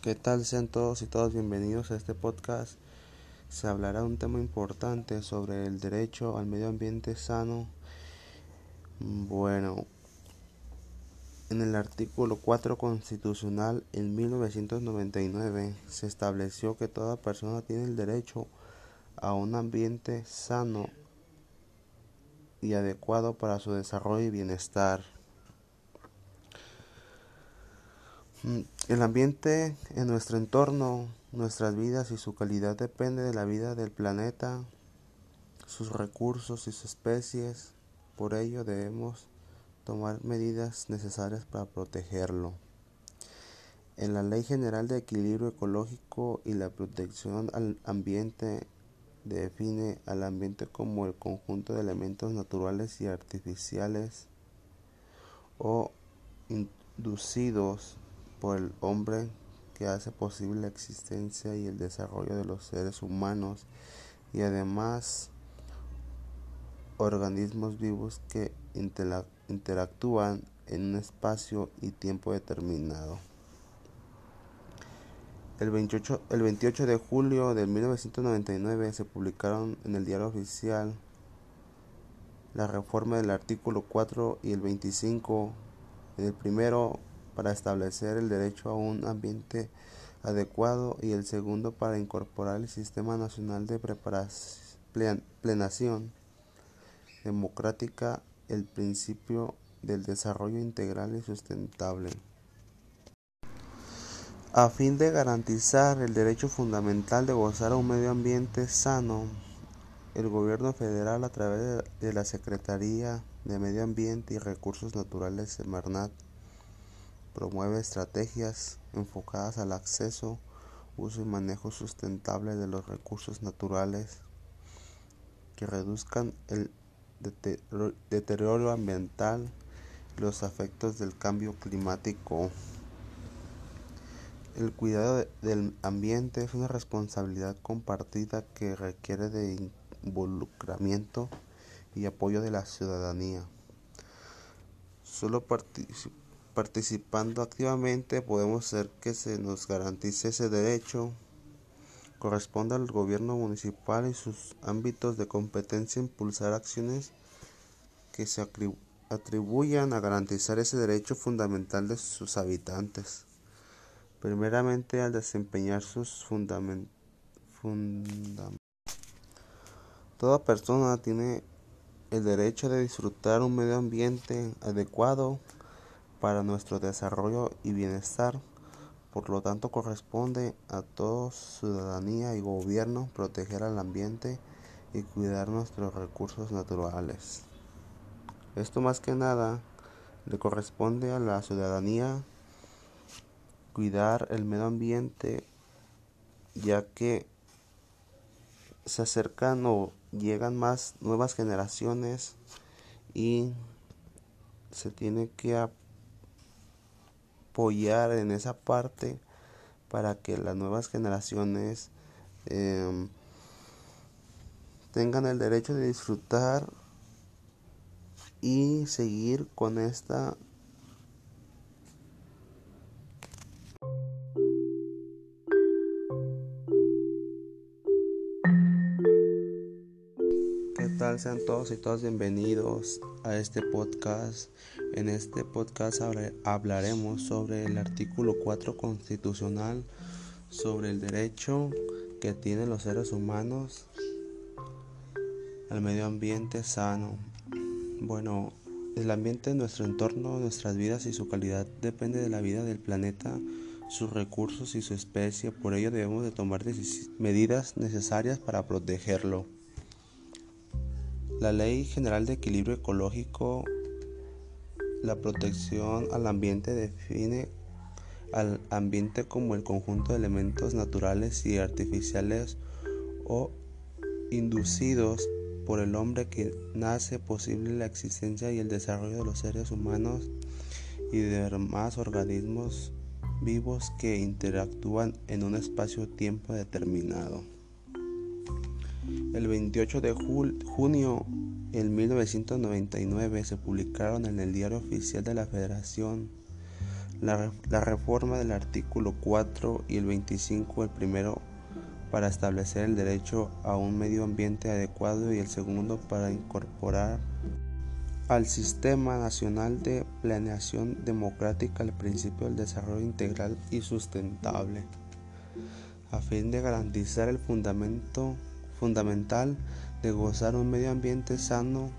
¿Qué tal? Sean todos y todas bienvenidos a este podcast. Se hablará un tema importante sobre el derecho al medio ambiente sano. Bueno, en el artículo 4 constitucional en 1999 se estableció que toda persona tiene el derecho a un ambiente sano y adecuado para su desarrollo y bienestar. El ambiente en nuestro entorno, nuestras vidas y su calidad depende de la vida del planeta, sus recursos y sus especies. Por ello debemos tomar medidas necesarias para protegerlo. En la Ley General de Equilibrio Ecológico y la Protección al Ambiente define al ambiente como el conjunto de elementos naturales y artificiales o inducidos por el hombre que hace posible la existencia y el desarrollo de los seres humanos y además organismos vivos que interactúan en un espacio y tiempo determinado. El 28, el 28 de julio de 1999 se publicaron en el diario oficial la reforma del artículo 4 y el 25. En el primero para establecer el derecho a un ambiente adecuado y el segundo para incorporar el Sistema Nacional de Plenación Democrática el principio del desarrollo integral y sustentable. A fin de garantizar el derecho fundamental de gozar a un medio ambiente sano, el gobierno federal a través de la Secretaría de Medio Ambiente y Recursos Naturales, Semarnat, Promueve estrategias enfocadas al acceso, uso y manejo sustentable de los recursos naturales que reduzcan el deterioro ambiental y los efectos del cambio climático. El cuidado del ambiente es una responsabilidad compartida que requiere de involucramiento y apoyo de la ciudadanía. Solo participar Participando activamente podemos hacer que se nos garantice ese derecho. Corresponde al gobierno municipal y sus ámbitos de competencia impulsar acciones que se atribuyan a garantizar ese derecho fundamental de sus habitantes. Primeramente al desempeñar sus fundamentos. Toda persona tiene el derecho de disfrutar un medio ambiente adecuado para nuestro desarrollo y bienestar. Por lo tanto, corresponde a toda ciudadanía y gobierno proteger al ambiente y cuidar nuestros recursos naturales. Esto más que nada le corresponde a la ciudadanía cuidar el medio ambiente ya que se acercan o llegan más nuevas generaciones y se tiene que apoyar en esa parte para que las nuevas generaciones em, tengan el derecho de disfrutar y seguir con esta tal? Sean todos y todas bienvenidos a este podcast. En este podcast hablaremos sobre el artículo 4 constitucional, sobre el derecho que tienen los seres humanos al medio ambiente sano. Bueno, el ambiente en nuestro entorno, nuestras vidas y su calidad depende de la vida del planeta, sus recursos y su especie. Por ello debemos de tomar medidas necesarias para protegerlo. La Ley General de Equilibrio Ecológico la protección al ambiente define al ambiente como el conjunto de elementos naturales y artificiales o inducidos por el hombre que nace posible la existencia y el desarrollo de los seres humanos y de demás organismos vivos que interactúan en un espacio-tiempo determinado. El 28 de junio en 1999 se publicaron en el Diario Oficial de la Federación La, la, reforma del artículo 4 y el 25, el primero para establecer el derecho a un medio ambiente adecuado y el segundo para incorporar al Sistema Nacional de Planeación Democrática el principio del desarrollo integral y sustentable, a fin de garantizar el fundamento fundamental de gozar un medio ambiente sano.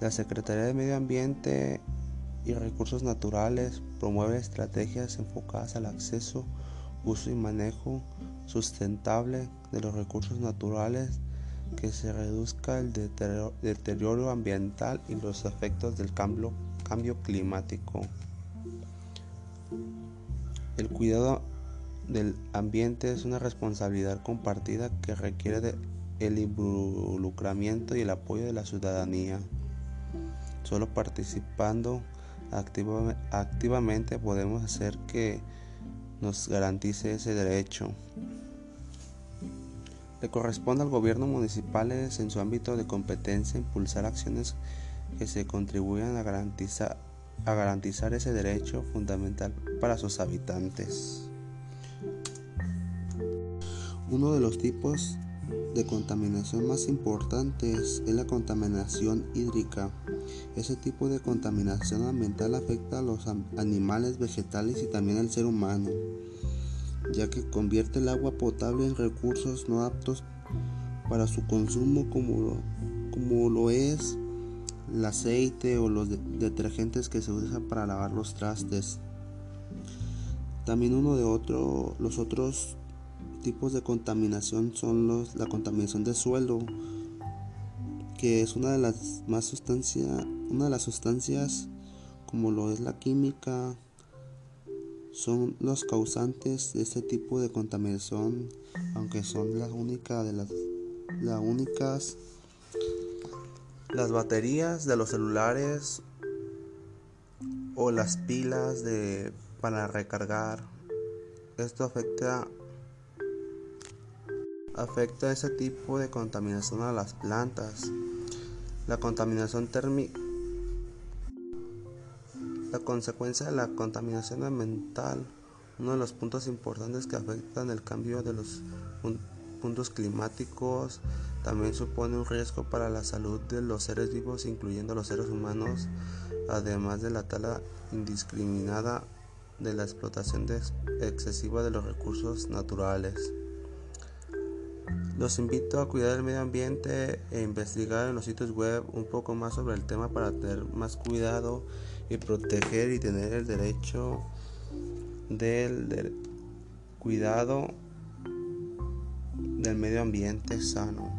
La Secretaría de Medio Ambiente y Recursos Naturales promueve estrategias enfocadas al acceso, uso y manejo sustentable de los recursos naturales que se reduzca el deterioro ambiental y los efectos del cambio, climático. El cuidado del ambiente es una responsabilidad compartida que requiere el involucramiento y el apoyo de la ciudadanía. Solo participando activamente podemos hacer que nos garantice ese derecho. Le corresponde al gobierno municipal en su ámbito de competencia impulsar acciones que se contribuyan a garantizar, a garantizar ese derecho fundamental para sus habitantes. Uno de los tipos de contaminación más importantes es la contaminación hídrica. Ese tipo de contaminación ambiental afecta a los animales, vegetales y también al ser humano, ya que convierte el agua potable en recursos no aptos para su consumo como lo, como lo es el aceite o los detergentes que se usan para lavar los trastes. También uno de otro, los otros tipos de contaminación son los, la contaminación de suelo, que es una de las más sustancia, una de las sustancias como lo es la química, son los causantes de este tipo de contaminación, aunque son las únicas de las, las únicas las baterías de los celulares o las pilas de para recargar. Esto afecta afecta ese tipo de contaminación a las plantas. La contaminación térmica la consecuencia de la contaminación ambiental, uno de los puntos importantes que afectan el cambio de los puntos climáticos, también supone un riesgo para la salud de los seres vivos, incluyendo los seres humanos, además de la tala indiscriminada de la explotación excesiva de los recursos naturales. Los invito a cuidar el medio ambiente e investigar en los sitios web un poco más sobre el tema para tener más cuidado y proteger y tener el derecho del, cuidado del medio ambiente sano.